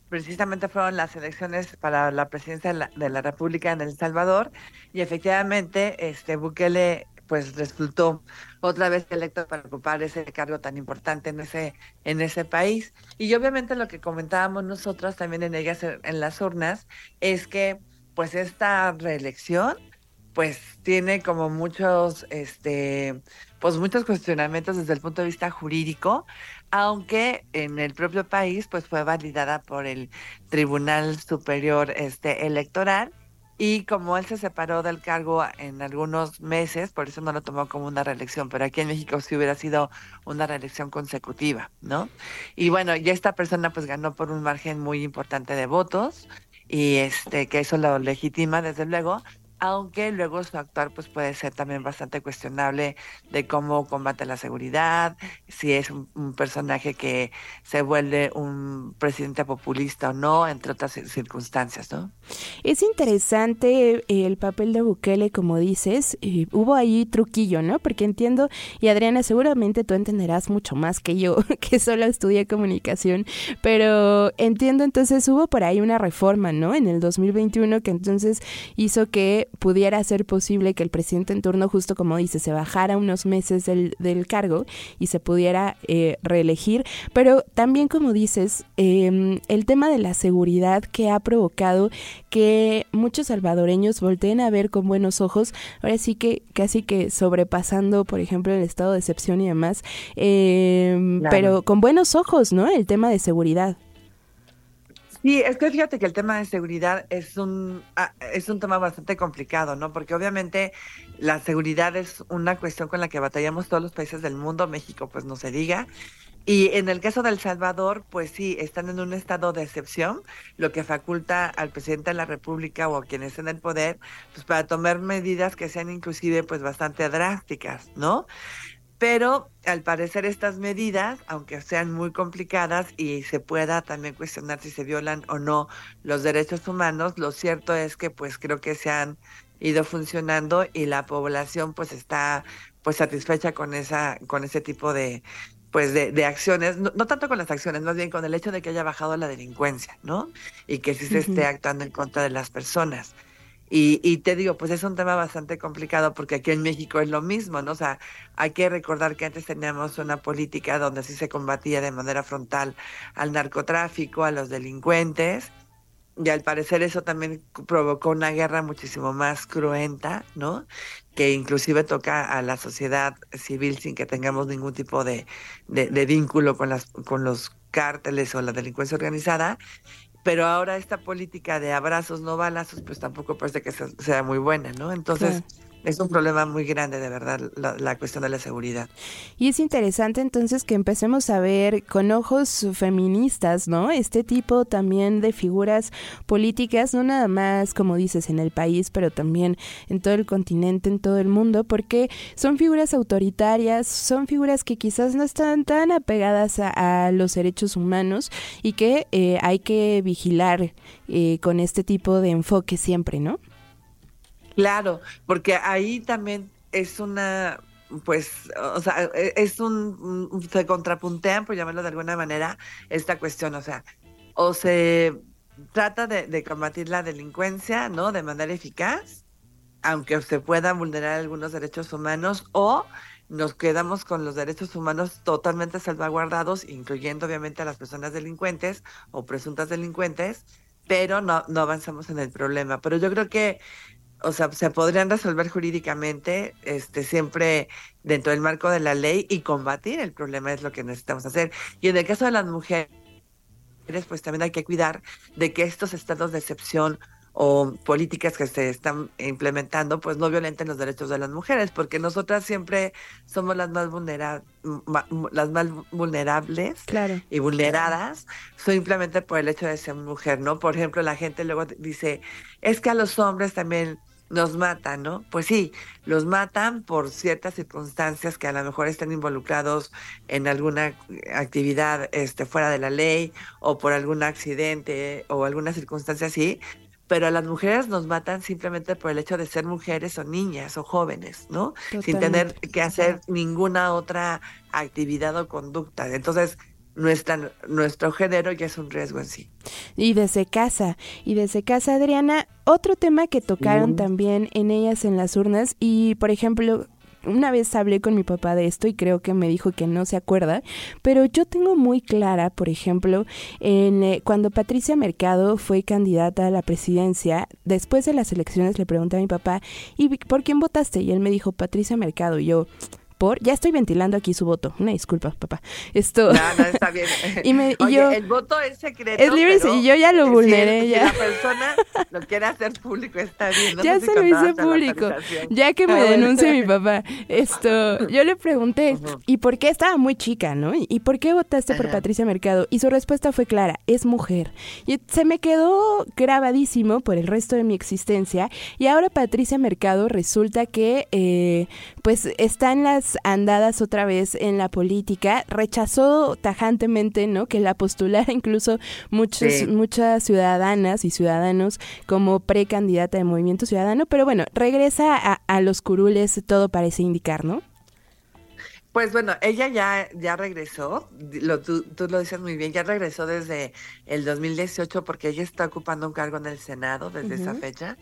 S13: precisamente fueron las elecciones para la presidencia de la, República en El Salvador y efectivamente este Bukele pues resultó otra vez electo para ocupar ese cargo tan importante en ese en ese país. Y obviamente lo que comentábamos nosotros también en ellas en las urnas es que pues esta reelección pues tiene como muchos este pues muchos cuestionamientos desde el punto de vista jurídico aunque en el propio país pues fue validada por el Tribunal Superior este electoral y como él se separó del cargo en algunos meses, por eso no lo tomó como una reelección, pero aquí en México sí hubiera sido una reelección consecutiva, ¿no? Y bueno, ya esta persona pues ganó por un margen muy importante de votos y este que eso lo legitima desde luego, aunque luego su actuar pues puede ser también bastante cuestionable de cómo combate la seguridad, si es un, personaje que se vuelve un presidente populista o no, entre otras circunstancias, ¿no?
S7: Es interesante el papel de Bukele, como dices, hubo ahí truquillo, ¿no? Porque entiendo, y Adriana, seguramente tú entenderás mucho más que yo, que solo estudié comunicación, pero entiendo entonces hubo por ahí una reforma, ¿no? En el 2021 que entonces hizo que pudiera ser posible que el presidente en turno, justo como dice, se bajara unos meses del, del cargo y se pudiera eh, reelegir. Pero también, como dices, em, el tema de la seguridad que ha provocado que muchos salvadoreños volteen a ver con buenos ojos, ahora sí que casi que sobrepasando, por ejemplo, el estado de excepción y demás, em, pero con buenos ojos, ¿no? El tema de seguridad.
S13: Sí, es que fíjate que el tema de seguridad es un, ah, es un tema bastante complicado, ¿no? Porque obviamente la seguridad es una cuestión con la que batallamos todos los países del mundo, México pues no se diga. Y en el caso de El Salvador, pues sí, están en un estado de excepción, lo que faculta al presidente de la República o a estén en el poder, pues para tomar medidas que sean inclusive pues bastante drásticas, ¿no? Pero al parecer estas medidas, aunque sean muy complicadas y se pueda también cuestionar si se violan o no los derechos humanos, lo cierto es que pues creo que se han ido funcionando y la población pues está pues satisfecha con esa con ese tipo de pues de, de acciones, no, no, tanto con las acciones, más bien con el hecho de que haya bajado la delincuencia, ¿no? Y que sí se esté actuando en contra de las personas. Y, y, te digo, pues es un tema bastante complicado porque aquí en México es lo mismo, ¿no? O sea, hay que recordar que antes teníamos una política donde sí se combatía de manera frontal al narcotráfico, a los delincuentes, y al parecer eso también provocó una guerra muchísimo más cruenta, ¿no? Que inclusive toca a la sociedad civil sin que tengamos ningún tipo de, de, de vínculo con, las, con los cárteles o la delincuencia organizada pero ahora esta política de abrazos no balazos pues tampoco parece que sea muy buena, ¿no? Entonces. Es un problema muy grande de verdad la, la, cuestión de la seguridad.
S7: Y es interesante entonces que empecemos a ver con ojos feministas, ¿no? Este tipo también de figuras políticas, no nada más como dices en el país, pero también en todo el continente, en todo el mundo, porque son figuras autoritarias, son figuras que quizás no están tan apegadas a, a los derechos humanos y que eh, hay que vigilar eh, con este tipo de enfoque siempre, ¿no?
S13: Claro, porque ahí también es una, pues, o sea, es un, se contrapuntean, por llamarlo de alguna manera, esta cuestión, o sea, o se trata de, de combatir la delincuencia, ¿no? De manera eficaz, aunque se puedan vulnerar algunos derechos humanos, o nos quedamos con los derechos humanos totalmente salvaguardados, incluyendo obviamente a las personas delincuentes o presuntas delincuentes, pero no, no avanzamos en el problema. Pero yo creo que, o sea, se podrían resolver jurídicamente, este, siempre dentro del marco de la ley y combatir el problema es lo que necesitamos hacer. Y en el caso de las mujeres, pues también hay que cuidar de que estos estados de excepción o políticas que se están implementando, pues no violenten los derechos de las mujeres, porque nosotras siempre somos las más vulnera las más vulnerables
S7: claro.
S13: y vulneradas, simplemente por el hecho de ser mujer, ¿no? Por ejemplo, la gente luego dice, es que a los hombres también nos matan, ¿no? Pues sí, los matan por ciertas circunstancias que a lo mejor están involucrados en alguna actividad este, fuera de la ley o por algún accidente o alguna circunstancia así, pero a las mujeres nos matan simplemente por el hecho de ser mujeres o niñas o jóvenes, ¿no? Totalmente. Sin tener que hacer ninguna otra actividad o conducta. Entonces, nuestra, nuestro género ya es un riesgo en sí.
S7: Y desde casa, y desde casa, Adriana, otro tema que tocaron también en ellas en las urnas, y por ejemplo, una vez hablé con mi papá de esto y creo que me dijo que no se acuerda, pero yo tengo muy clara, por ejemplo, en eh, cuando Patricia Mercado fue candidata a la presidencia, después de las elecciones le pregunté a mi papá, ¿y por quién votaste? Y él me dijo, Patricia Mercado, y yo por ya estoy ventilando aquí su voto. Una disculpa papá. Esto
S13: no, no está bien.
S7: Y, me, y
S13: Oye,
S7: yo
S13: el voto es secreto
S7: es libre y yo ya lo vulneré
S13: si,
S7: ya
S13: si la persona lo quiere hacer público está bien. No
S7: ya se lo hice público. ya que me denuncie mi papá. Esto yo le pregunté uh -huh. y por qué estaba muy chica no y por qué votaste por. Patricia Mercado y su respuesta fue clara es mujer. Y se me quedó grabadísimo por el resto de mi existencia. Y ahora Patricia Mercado resulta que eh, pues está en las andadas otra vez en la política, rechazó tajantemente, ¿no? Que la postulara incluso muchos, sí. muchas ciudadanas y ciudadanos como precandidata de Movimiento Ciudadano, pero bueno, regresa a, a los curules, todo parece indicar, ¿no?
S13: Pues bueno, ella ya, ya regresó, lo, tú, tú, lo dices muy bien, ya regresó desde el 2018 porque ella está ocupando un cargo en el Senado desde uh -huh. esa fecha.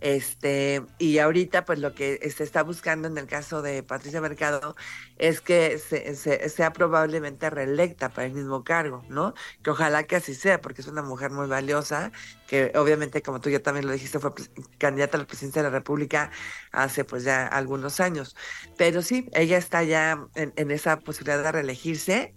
S13: Este, y ahorita, pues lo que se está buscando en el caso de Patricia Mercado es que se, se, sea probablemente reelecta para el mismo cargo, ¿no? Que ojalá que así sea, porque es una mujer muy valiosa, que obviamente, como tú ya también lo dijiste, fue candidata a la presidencia de la República hace pues ya algunos años. Pero sí, ella está ya en, en esa posibilidad de reelegirse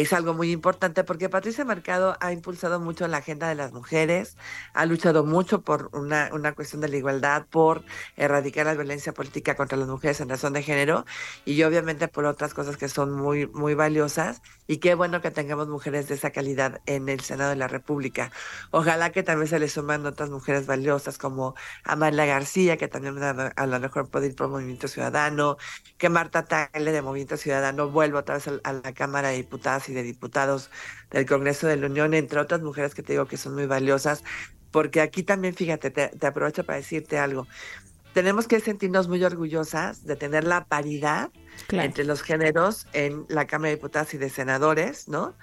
S13: es algo muy importante porque Patricia Mercado ha impulsado mucho la agenda de las mujeres, ha luchado mucho por una, una cuestión de la igualdad, por erradicar la violencia política contra las mujeres en razón de género y obviamente por otras cosas que son muy, muy valiosas y qué bueno que tengamos mujeres de esa calidad en el Senado de la República. Ojalá que también se le suman otras mujeres valiosas como Amalia García, que también a lo mejor puede ir por Movimiento Ciudadano, que Marta Tagle de Movimiento Ciudadano vuelva otra vez a la Cámara de Diputadas y de Diputados del Congreso de la Unión, entre otras mujeres que te digo que son muy valiosas, porque aquí también, fíjate, te, aprovecho para decirte algo. Tenemos que sentirnos muy orgullosas de tener la paridad entre los géneros en la Cámara de Diputados y de Senadores, ¿no?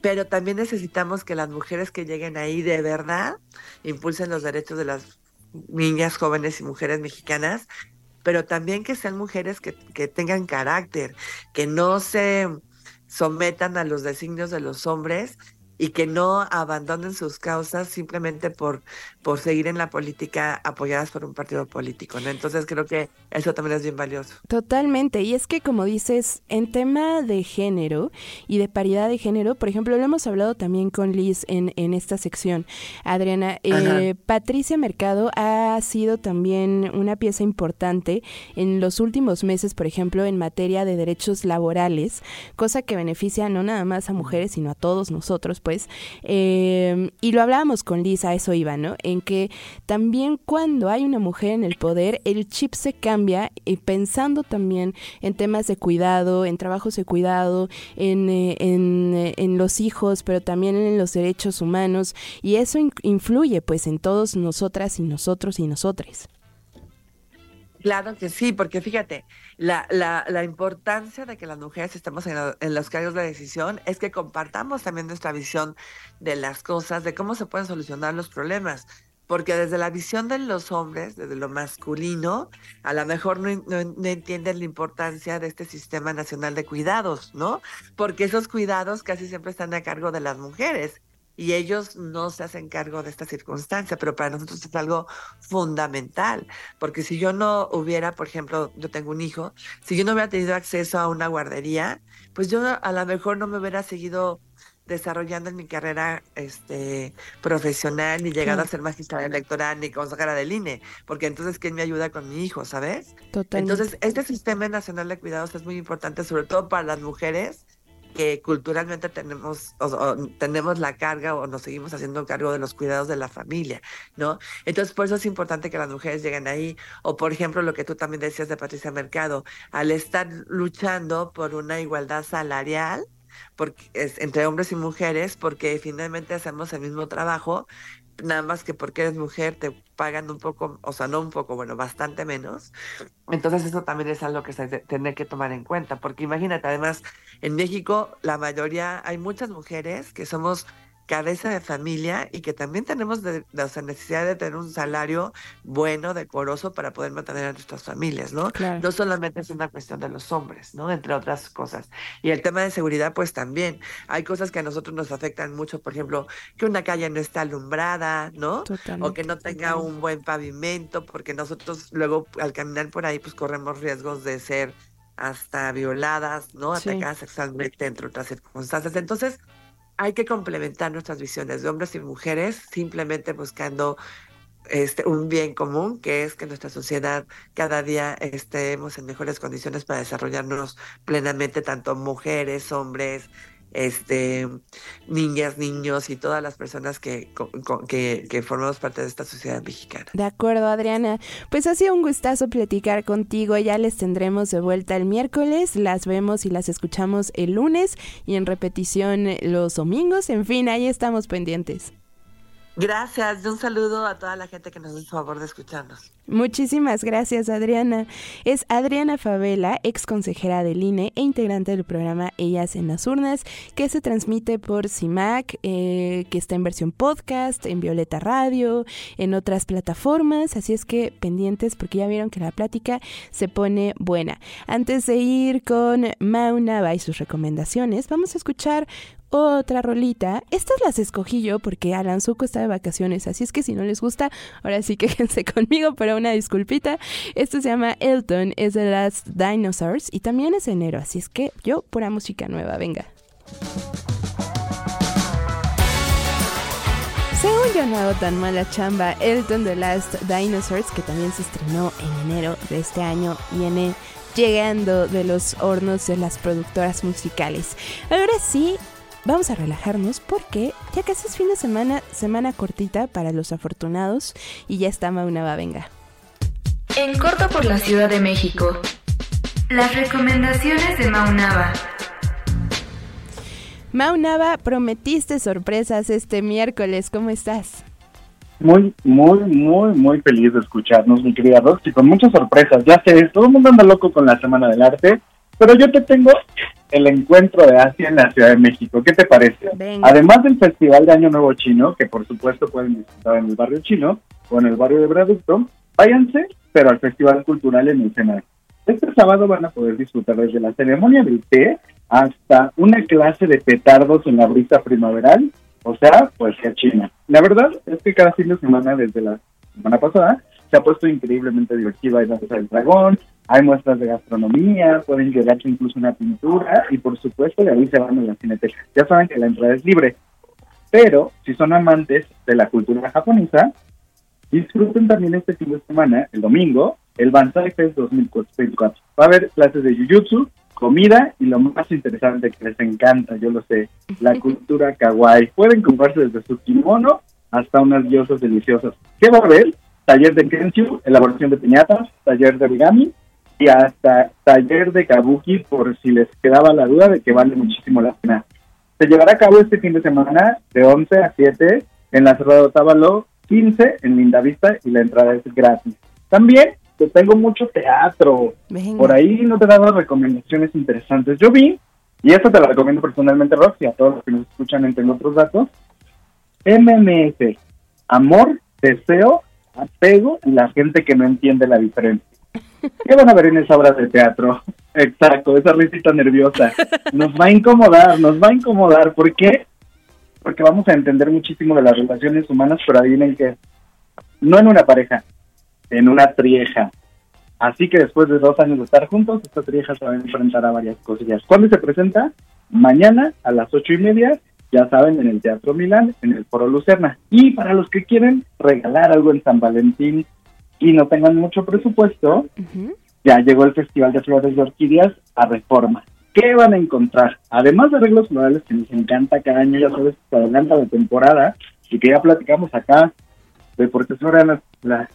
S13: Pero también necesitamos que las mujeres que lleguen ahí de verdad impulsen los derechos de las niñas, jóvenes y mujeres mexicanas pero también que sean mujeres que, tengan carácter, que no se sometan a los designios de los hombres y que no abandonen sus causas simplemente por, por seguir en la política apoyadas por un partido político, ¿no? Entonces creo que eso también es bien valioso.
S7: Totalmente, y es que como dices, en tema de género y de paridad de género, por ejemplo, lo hemos hablado también con Liz en, en esta sección, Adriana, eh, Patricia Mercado ha sido también una pieza importante en los últimos meses, por ejemplo, en materia de derechos laborales, cosa que beneficia no nada más a mujeres, sino a todos nosotros, Em, y lo hablábamos con Lisa, eso iba, ¿no? En que también cuando hay una mujer en el poder, el chip se cambia y pensando también en temas de cuidado, en trabajos de cuidado, en, eh, eh, en, los hijos, pero también en los derechos humanos. Y eso influye pues en todos nosotras y nosotros y nosotres.
S13: Claro que sí, porque fíjate, la, la, la importancia de que las mujeres estemos en, los cargos de decisión es que compartamos también nuestra visión de las cosas, de cómo se pueden solucionar los problemas. Porque desde la visión de los hombres, desde lo masculino, a lo mejor no, no entienden la importancia de este sistema nacional de cuidados, ¿no? Porque esos cuidados casi siempre están a cargo de las mujeres y ellos no se hacen cargo de esta circunstancia, pero para nosotros es algo fundamental, porque si yo no hubiera, por ejemplo, yo tengo un hijo, si yo no hubiera tenido acceso a una guardería, pues yo a lo mejor no me hubiera seguido desarrollando en mi carrera este profesional ni llegado a ser magistrada electoral ni consejera del INE, porque entonces quién me ayuda con mi hijo, ¿sabes? Totalmente. Entonces, este sistema nacional de cuidados es muy importante sobre todo para las mujeres que culturalmente tenemos, o, tenemos la carga o nos seguimos haciendo cargo de los cuidados de la familia, ¿no? Entonces, por eso es importante que las mujeres lleguen ahí. O, por ejemplo, lo que tú también decías de Patricia Mercado, al estar luchando por una igualdad salarial, entre hombres y mujeres, porque finalmente hacemos el mismo trabajo, nada más que porque eres mujer te pagan un poco, o sea, no un poco, bueno, bastante menos. Entonces eso también es algo que se tiene que tomar en cuenta, porque imagínate, además, en México la mayoría, hay muchas mujeres que somos cabeza de familia y que también tenemos de, la necesidad de tener un salario bueno, decoroso para poder mantener a nuestras familias, ¿no? No solamente es una cuestión de los hombres, ¿no? Entre otras cosas. Y el tema de seguridad, pues también. Hay cosas que a nosotros nos afectan mucho, por ejemplo, que una calle no está alumbrada, ¿no? O que no tenga un buen pavimento, porque nosotros luego al caminar por ahí, pues corremos riesgos de ser hasta violadas, ¿no? Atacadas sexualmente, entre otras circunstancias. Entonces, hay que complementar nuestras visiones de hombres y mujeres simplemente buscando este, un bien común, que es que nuestra sociedad cada día estemos en mejores condiciones para desarrollarnos plenamente, tanto mujeres, hombres, este, niñas, niños y todas las personas que, que, formamos parte de esta sociedad mexicana.
S7: De acuerdo, Adriana. Pues ha sido un gustazo platicar contigo. Ya les tendremos de vuelta el miércoles. Las vemos y las escuchamos el lunes y en repetición los domingos. En fin, ahí estamos pendientes.
S13: Gracias, un saludo a toda la gente que nos el favor de escucharnos.
S7: Muchísimas gracias, Adriana. Es Adriana Favela, ex consejera del INE e integrante del programa Ellas en las Urnas, que se transmite por CIMAC, eh, que está en versión podcast, en Violeta Radio, en otras plataformas. Así es que pendientes, porque ya vieron que la plática se pone buena. Antes de ir con Mauna y sus recomendaciones, vamos a escuchar otra rolita. Estas las escogí yo porque Alan Zuko está de vacaciones, así es que si no les gusta, ahora sí quéjense conmigo, pero una disculpita. Esto se llama Elton, es de las Dinosaurs y también es enero, así es que yo, pura música nueva, venga. Según yo no hago tan mala chamba, Elton The Last Dinosaurs, que también se estrenó en enero de este año, viene llegando de los hornos de las productoras musicales. Ahora sí, vamos a relajarnos porque ya casi es fin de semana, semana cortita para los afortunados y ya está Maunaba, venga.
S9: En corto por la Ciudad de México. Las recomendaciones de Maunaba.
S7: Maunaba, prometiste sorpresas este miércoles, ¿cómo estás?
S14: Muy, muy, muy, muy feliz de escucharnos, mi querida Roxy, con muchas sorpresas. Ya sé, todo el mundo anda loco con la Semana del Arte, pero yo te tengo el encuentro de Asia en la Ciudad de México. ¿Qué te parece? Además del Festival de Año Nuevo Chino, que por supuesto pueden disfrutar en el barrio chino o en el barrio de Braducto, váyanse, pero al Festival Cultural en el Senado. Este sábado van a poder disfrutar desde la ceremonia del té hasta una clase de petardos en la brisa primaveral, o sea, pues a China. La verdad es que cada fin de semana, desde la semana pasada, se ha puesto increíblemente divertido. Hay danza del dragón, hay muestras de gastronomía, pueden llegarse incluso una pintura y por supuesto de ahí se van a la cineteca. Ya saben que la entrada es libre, pero si son amantes de la cultura japonesa, disfruten también este fin de semana, el domingo, el Banzai Fest 2024. Va a haber clases de Jujutsu, comida y lo más interesante que les encanta, yo lo sé, la cultura kawaii. Pueden comprarse desde su kimono hasta unas diosas deliciosas. ¿Qué va a haber? Taller de kenshu, elaboración de piñatas, taller de origami y hasta taller de kabuki por si les quedaba la duda de que vale muchísimo la pena. Se llevará a cabo este fin de semana de 11 a 7 en la Cerrado Otávalo 15 en Lindavista y la entrada es gratis. También te tengo mucho teatro. Por ahí no te he dado recomendaciones interesantes. Yo vi, y esto te lo recomiendo personalmente, Roxy, a todos los que nos escuchan entre otros datos, MMS, amor, deseo, apego y la gente que no entiende la diferencia. ¿Qué van a ver en esa obra de teatro? Exacto, esa risita nerviosa. Nos va a incomodar, nos va a incomodar. ¿Por qué? Porque vamos a entender muchísimo de las relaciones humanas, pero adivinen que no en una pareja, en una trieja. Así que después de dos años de estar juntos, esta trieja se va a enfrentar a varias cosillas. ¿Cuándo se presenta? Mañana a las ocho y media, ya saben, en el Teatro Milán, en el Foro Lucerna. Y para los que quieren regalar algo en San Valentín y no tengan mucho presupuesto, ya llegó el Festival de Flores de Orquídeas a Reforma. ¿Qué van a encontrar? Además de arreglos florales que nos encanta cada año, ya sabes, se adelanta la temporada y que ya platicamos acá de por qué florean las,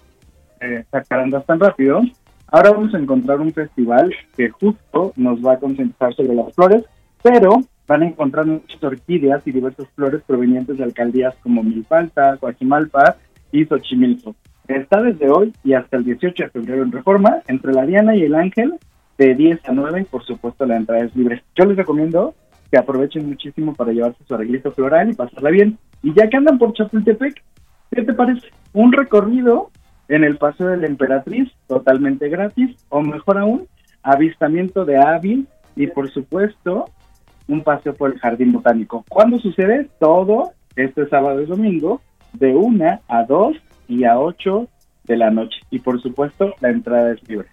S14: eh, tan rápido, ahora vamos a encontrar un festival que justo nos va a concentrar sobre las flores, pero van a encontrar muchas orquídeas y diversas flores provenientes de alcaldías como Milpalta, Coajimalpa y Xochimilco. Está desde hoy y hasta el 18 de febrero en Reforma, entre la Diana y el Ángel, de 10 a 9 y por supuesto la entrada es libre. Yo les recomiendo que aprovechen muchísimo para llevarse su arreglito floral y pasarla bien. Y ya que andan por Chapultepec, ¿qué te parece? Un recorrido en el Paseo de la Emperatriz, totalmente gratis, o mejor aún, avistamiento de Ávil y por supuesto un paseo por el Jardín Botánico. ¿Cuándo sucede? Todo este sábado y domingo, de 1 a 2 y a 8 de la noche. Y por supuesto, la entrada es libre.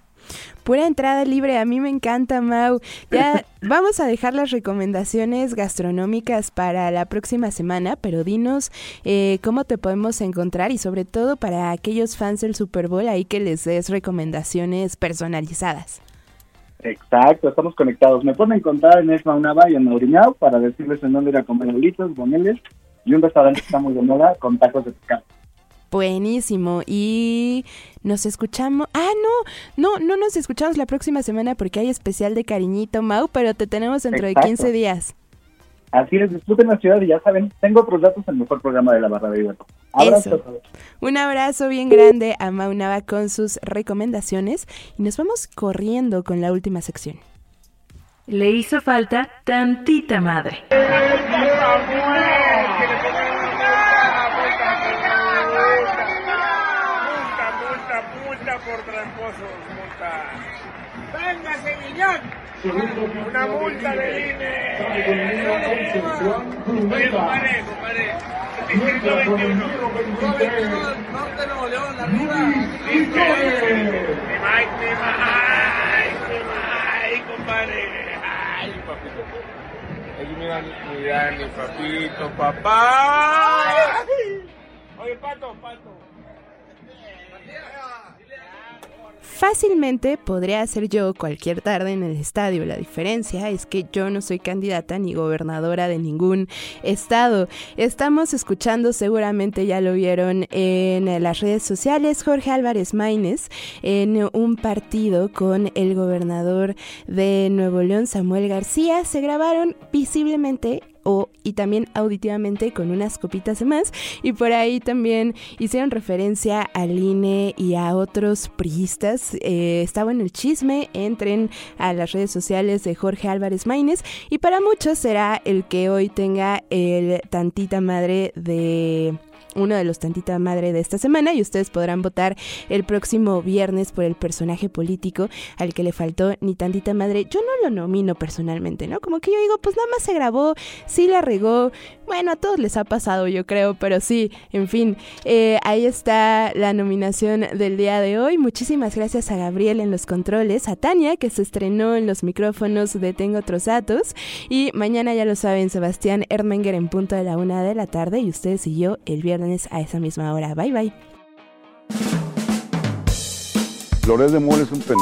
S7: Pura entrada libre, a mí me encanta, Mau. Ya vamos a dejar las recomendaciones gastronómicas para la próxima semana, pero dinos eh, cómo te podemos encontrar y sobre todo para aquellos fans del Super Bowl ahí que les des recomendaciones personalizadas.
S14: Exacto, estamos conectados. Me pueden encontrar en Esma Unaba y en Mauriñao para decirles en dónde ir a comer boneles y un restaurante que está muy de moda con tacos de pescado.
S7: Buenísimo. Y nos escuchamos. Ah, no, no, no nos escuchamos la próxima semana porque hay especial de cariñito, Mau, pero te tenemos dentro de 15 días.
S14: Así es, disfruten la ciudad y ya saben, tengo otros datos en el mejor programa de la barra de Iberto.
S7: Abrazo. Un abrazo bien grande a Mau Nava con sus recomendaciones y nos vamos corriendo con la última sección.
S9: Le hizo falta tantita madre.
S15: por tramposos, multa. ¡Venga, Sevillón! Una multa de INE. Oye, compadre, compadre. Distrito 21. Norte Nuevo León, arriba. Listo. Mi Mike, mi Mike, mi Mike, compadre. Ay, papito. Aquí mira, mira mi papito, papá. Oye, pato, pato.
S7: Fácilmente podría ser yo cualquier tarde en el estadio. La diferencia es que yo no soy candidata ni gobernadora de ningún estado. Estamos escuchando, seguramente ya lo vieron en las redes sociales, Jorge Álvarez Maínez en un partido con el gobernador de Nuevo León, Samuel García. Se grabaron visiblemente o, y también auditivamente con unas copitas de más. Y por ahí también hicieron referencia al INE y a otros priistas. Eh, estaba en el chisme, entren a las redes sociales de Jorge Álvarez Maínez y para muchos será el que hoy tenga el tantita madre de uno de los tantita madre de esta semana y ustedes podrán votar el próximo viernes por el personaje político al que le faltó ni tantita madre. Yo no lo nomino personalmente, ¿no? Como que yo digo, pues nada más se grabó, sí la regó. Bueno, a todos les ha pasado, yo creo, pero sí, en fin, eh, ahí está la nominación del día de hoy. Muchísimas gracias a Gabriel en los controles, a Tania que se estrenó en los micrófonos de Tengo otros datos y mañana ya lo saben, Sebastián Erdmenger en punto de la una de la tarde y ustedes y yo el viernes a esa misma hora. Bye bye.
S1: Flores de Mole es un pen...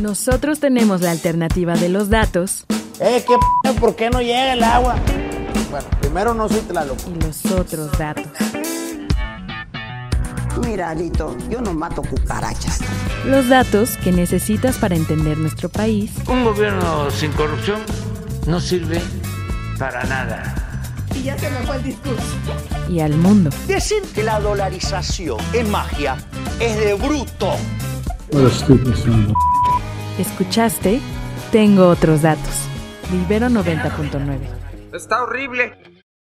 S2: Nosotros tenemos la alternativa de los datos.
S3: Eh, ¿qué p ¿Por qué no llega el agua? Bueno, primero no soy Tlaloc.
S2: Y los otros datos.
S4: Mira, Alito, yo no mato cucarachas.
S2: Los datos que necesitas para entender nuestro país.
S5: Un gobierno sin corrupción no sirve para nada.
S4: Y ya se me fue el discurso.
S2: Y al mundo.
S6: Decir que la dolarización es magia es de bruto.
S2: Escuchaste, tengo otros datos. Libero 90.9.
S15: Está horrible.